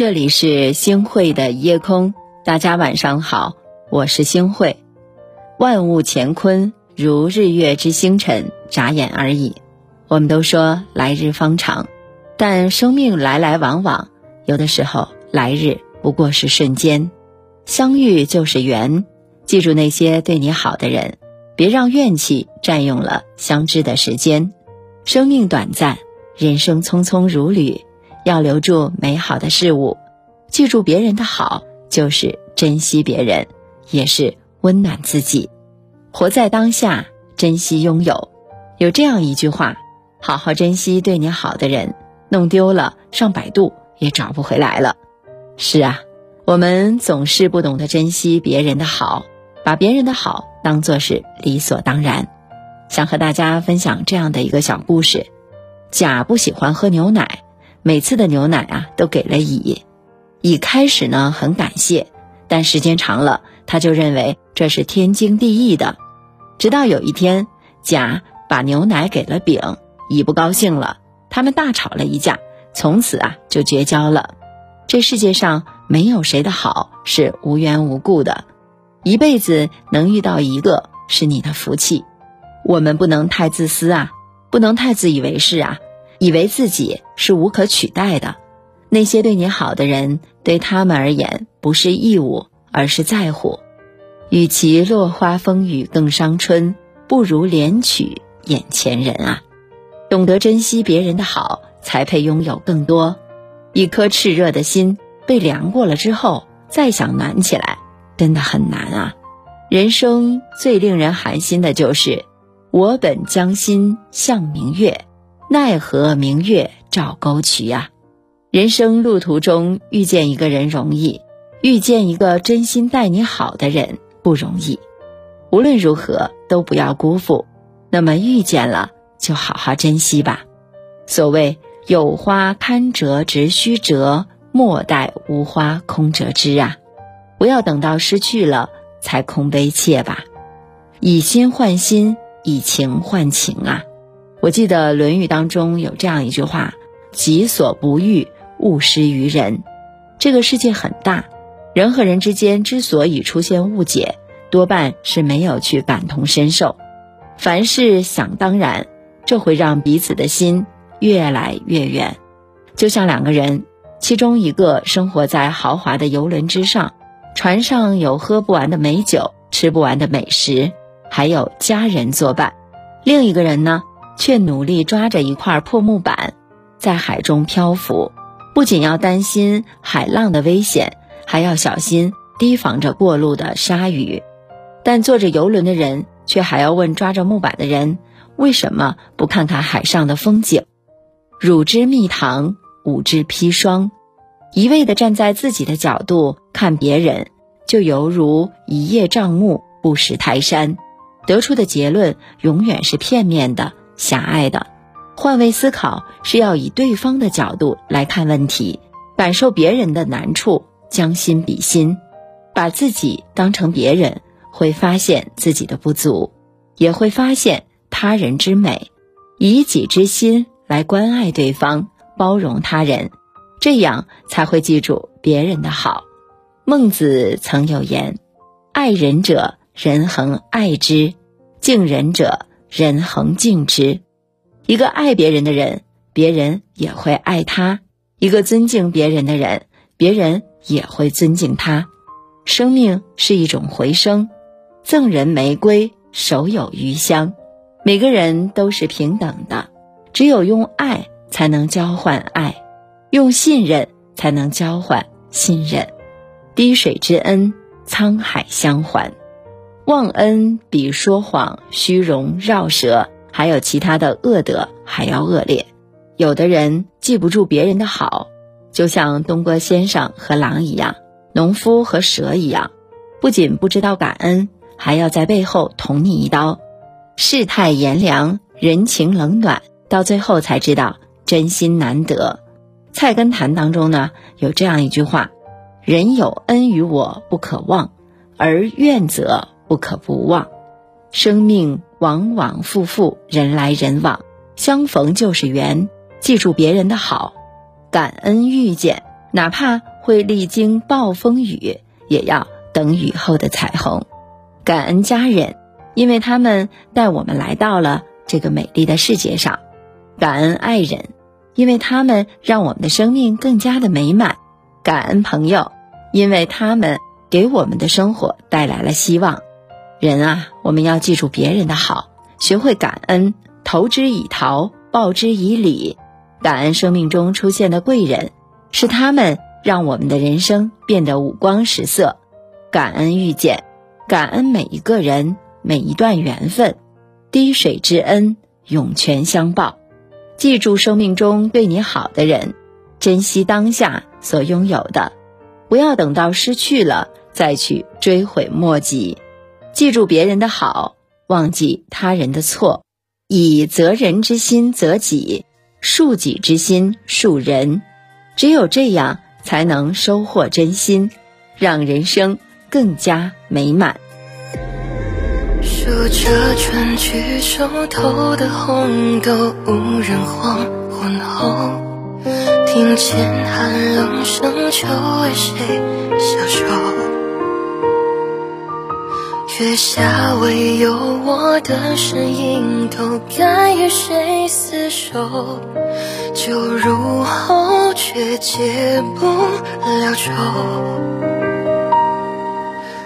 这里是星汇的夜空，大家晚上好，我是星汇。万物乾坤如日月之星辰，眨眼而已。我们都说来日方长，但生命来来往往，有的时候来日不过是瞬间。相遇就是缘，记住那些对你好的人，别让怨气占用了相知的时间。生命短暂，人生匆匆如旅。要留住美好的事物，记住别人的好，就是珍惜别人，也是温暖自己。活在当下，珍惜拥有。有这样一句话：好好珍惜对你好的人，弄丢了上百度也找不回来了。是啊，我们总是不懂得珍惜别人的好，把别人的好当做是理所当然。想和大家分享这样的一个小故事：甲不喜欢喝牛奶。每次的牛奶啊，都给了乙。乙开始呢很感谢，但时间长了，他就认为这是天经地义的。直到有一天，甲把牛奶给了丙，乙不高兴了，他们大吵了一架，从此啊就绝交了。这世界上没有谁的好是无缘无故的，一辈子能遇到一个是你的福气。我们不能太自私啊，不能太自以为是啊。以为自己是无可取代的，那些对你好的人，对他们而言不是义务，而是在乎。与其落花风雨更伤春，不如怜取眼前人啊！懂得珍惜别人的好，才配拥有更多。一颗炽热的心被凉过了之后，再想暖起来，真的很难啊！人生最令人寒心的就是，我本将心向明月。奈何明月照沟渠呀！人生路途中遇见一个人容易，遇见一个真心待你好的人不容易。无论如何都不要辜负。那么遇见了就好好珍惜吧。所谓有花堪折直须折，莫待无花空折枝啊！不要等到失去了才空悲切吧。以心换心，以情换情啊！我记得《论语》当中有这样一句话：“己所不欲，勿施于人。”这个世界很大，人和人之间之所以出现误解，多半是没有去感同身受。凡事想当然，这会让彼此的心越来越远。就像两个人，其中一个生活在豪华的游轮之上，船上有喝不完的美酒、吃不完的美食，还有家人作伴；另一个人呢？却努力抓着一块破木板，在海中漂浮，不仅要担心海浪的危险，还要小心提防着过路的鲨鱼。但坐着游轮的人却还要问抓着木板的人：为什么不看看海上的风景？汝之蜜糖，吾之砒霜。一味的站在自己的角度看别人，就犹如一叶障目，不识泰山。得出的结论永远是片面的。狭隘的，换位思考是要以对方的角度来看问题，感受别人的难处，将心比心，把自己当成别人，会发现自己的不足，也会发现他人之美，以己之心来关爱对方，包容他人，这样才会记住别人的好。孟子曾有言：“爱人者，人恒爱之；敬人者。”人恒敬之，一个爱别人的人，别人也会爱他；一个尊敬别人的人，别人也会尊敬他。生命是一种回声，赠人玫瑰，手有余香。每个人都是平等的，只有用爱才能交换爱，用信任才能交换信任。滴水之恩，沧海相还。忘恩比说谎、虚荣、绕舌，还有其他的恶德还要恶劣。有的人记不住别人的好，就像东郭先生和狼一样，农夫和蛇一样，不仅不知道感恩，还要在背后捅你一刀。世态炎凉，人情冷暖，到最后才知道真心难得。《菜根谭》当中呢有这样一句话：“人有恩于我，不可忘；而怨则。”不可不忘，生命往往复复，人来人往，相逢就是缘。记住别人的好，感恩遇见，哪怕会历经暴风雨，也要等雨后的彩虹。感恩家人，因为他们带我们来到了这个美丽的世界上；感恩爱人，因为他们让我们的生命更加的美满；感恩朋友，因为他们给我们的生活带来了希望。人啊，我们要记住别人的好，学会感恩，投之以桃，报之以李。感恩生命中出现的贵人，是他们让我们的人生变得五光十色。感恩遇见。感恩每一个人，每一段缘分，滴水之恩，涌泉相报。记住生命中对你好的人，珍惜当下所拥有的，不要等到失去了再去追悔莫及。记住别人的好，忘记他人的错，以责人之心责己，恕己之心恕人。只有这样，才能收获真心，让人生。更加美满。数着春去秋头的红豆，无人黄昏后，听见寒冷声，秋为谁消瘦？月下唯有我的身影，都该与谁厮守？酒入喉，却解不了愁。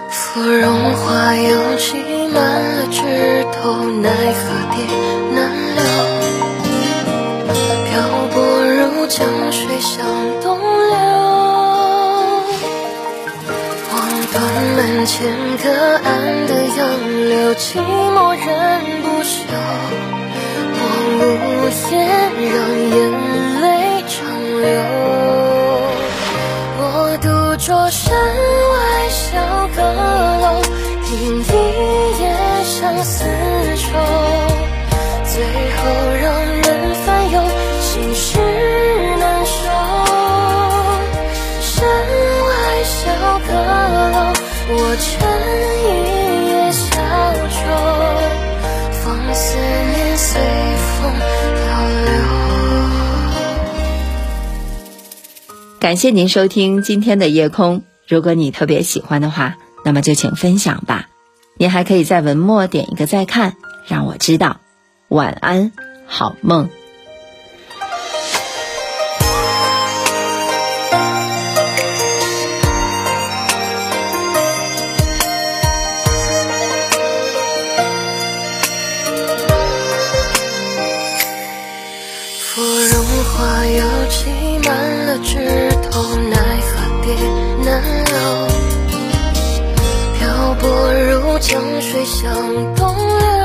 芙蓉花又挤满了枝头，奈何蝶难留。外小阁。楼，听一夜相思愁，最后让人烦忧，心事难收。山外小阁楼，我枕一夜小舟，放思念随风漂流。感谢您收听今天的夜空，如果你特别喜欢的话。那么就请分享吧，你还可以在文末点一个再看，让我知道。晚安，好梦。江水向东流，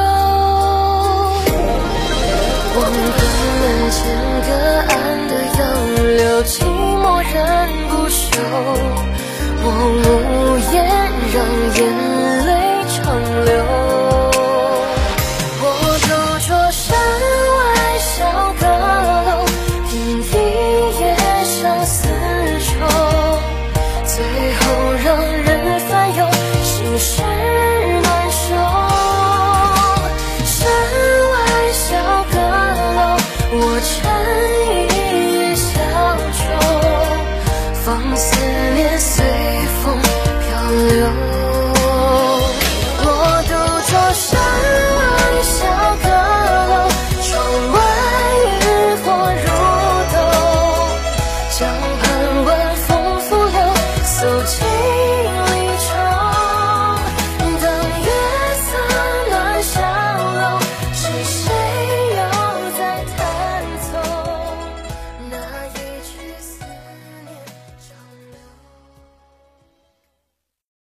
望断门前隔岸的杨柳，寂寞人不休。我无言，让眼走进